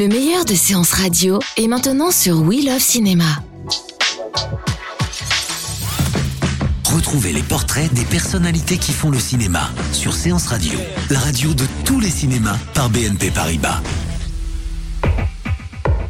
Le meilleur de séances radio est maintenant sur We Love Cinéma. Retrouvez les portraits des personnalités qui font le cinéma sur Séance Radio, la radio de tous les cinémas par BNP Paribas.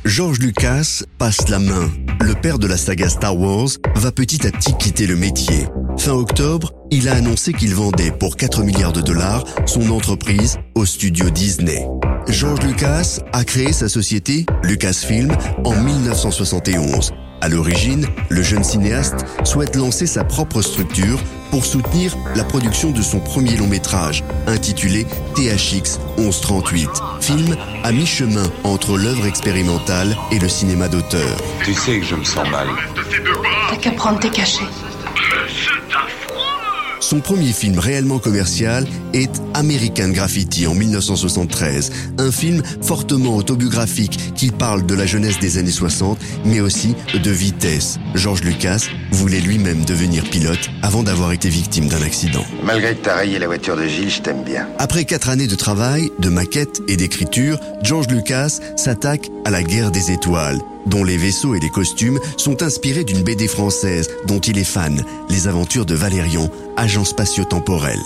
George Lucas passe la main. Le père de la saga Star Wars va petit à petit quitter le métier. Fin octobre, il a annoncé qu'il vendait pour 4 milliards de dollars son entreprise au studio Disney. George Lucas a créé sa société Lucasfilm en 1971. À l'origine, le jeune cinéaste souhaite lancer sa propre structure pour soutenir la production de son premier long métrage, intitulé THX 1138, film à mi-chemin entre l'œuvre expérimentale et le cinéma d'auteur. Tu sais que je me sens mal. T'as qu'à prendre tes cachets. Son premier film réellement commercial est American Graffiti en 1973, un film fortement autobiographique qui parle de la jeunesse des années 60, mais aussi de vitesse. George Lucas voulait lui-même devenir pilote avant d'avoir été victime d'un accident. Malgré que t'as rayé la voiture de Gilles, je t'aime bien. Après quatre années de travail, de maquette et d'écriture, George Lucas s'attaque à la guerre des étoiles dont les vaisseaux et les costumes sont inspirés d'une BD française dont il est fan, Les aventures de Valérian, agent spatio-temporel.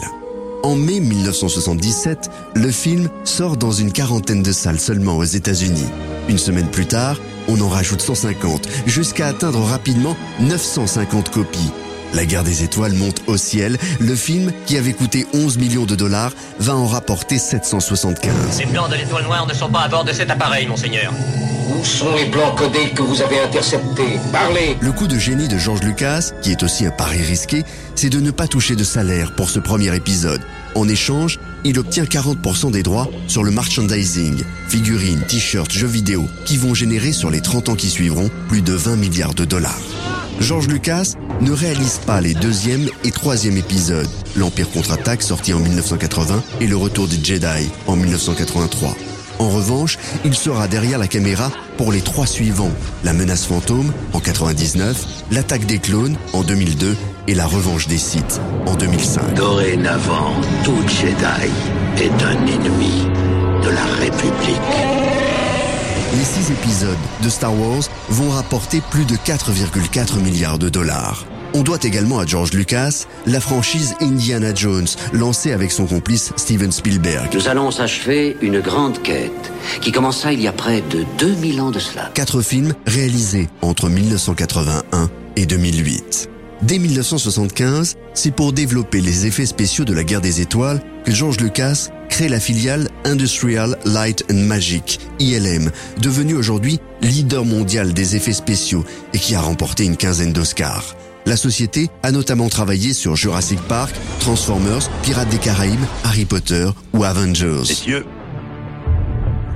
En mai 1977, le film sort dans une quarantaine de salles seulement aux États-Unis. Une semaine plus tard, on en rajoute 150, jusqu'à atteindre rapidement 950 copies. La guerre des étoiles monte au ciel. Le film, qui avait coûté 11 millions de dollars, va en rapporter 775. Les plans de l'étoile noire ne sont pas à bord de cet appareil, monseigneur. Où sont les plans codés que vous avez interceptés? Parlez Le coup de génie de George Lucas, qui est aussi un pari risqué, c'est de ne pas toucher de salaire pour ce premier épisode. En échange, il obtient 40% des droits sur le merchandising, figurines, t-shirts, jeux vidéo, qui vont générer sur les 30 ans qui suivront plus de 20 milliards de dollars. George Lucas ne réalise pas les deuxième et troisième épisodes, l'Empire contre-attaque sorti en 1980 et le Retour des Jedi en 1983. En revanche, il sera derrière la caméra pour les trois suivants, La menace fantôme en 99, L'attaque des clones en 2002 et La revanche des Sith en 2005. Dorénavant, tout Jedi est un ennemi de la République. Les six épisodes de Star Wars vont rapporter plus de 4,4 milliards de dollars. On doit également à George Lucas la franchise Indiana Jones, lancée avec son complice Steven Spielberg. Nous allons achever une grande quête qui commença il y a près de 2000 ans de cela. Quatre films réalisés entre 1981 et 2008. Dès 1975, c'est pour développer les effets spéciaux de la guerre des étoiles que George Lucas crée la filiale Industrial Light and Magic, ILM, devenue aujourd'hui leader mondial des effets spéciaux et qui a remporté une quinzaine d'Oscars. La société a notamment travaillé sur Jurassic Park, Transformers, Pirates des Caraïbes, Harry Potter ou Avengers. Messieurs,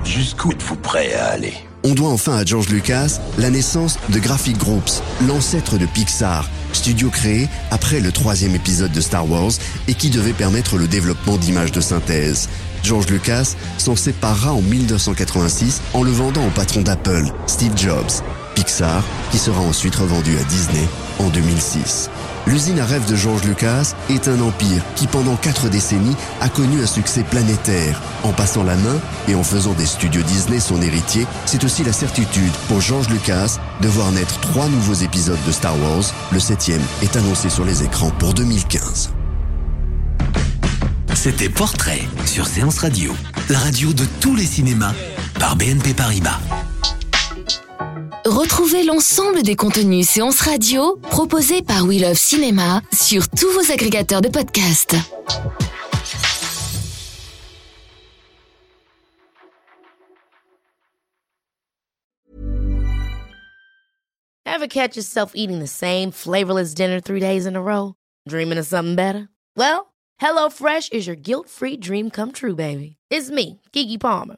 jusqu'où êtes-vous prêts à aller? On doit enfin à George Lucas la naissance de Graphic Groups, l'ancêtre de Pixar, studio créé après le troisième épisode de Star Wars et qui devait permettre le développement d'images de synthèse. George Lucas s'en séparera en 1986 en le vendant au patron d'Apple, Steve Jobs. Pixar, qui sera ensuite revendu à Disney en 2006. L'usine à rêve de George Lucas est un empire qui pendant quatre décennies a connu un succès planétaire. En passant la main et en faisant des studios Disney son héritier, c'est aussi la certitude pour George Lucas de voir naître trois nouveaux épisodes de Star Wars. Le septième est annoncé sur les écrans pour 2015. C'était Portrait sur Séance Radio, la radio de tous les cinémas par BNP Paribas. Retrouvez l'ensemble des contenus séances radio proposés par We Love Cinéma sur tous vos agrégateurs de podcasts. Ever catch yourself eating the same flavorless dinner three days in a row? Dreaming of something better? Well, HelloFresh is your guilt-free dream come true, baby. It's me, Kiki Palmer.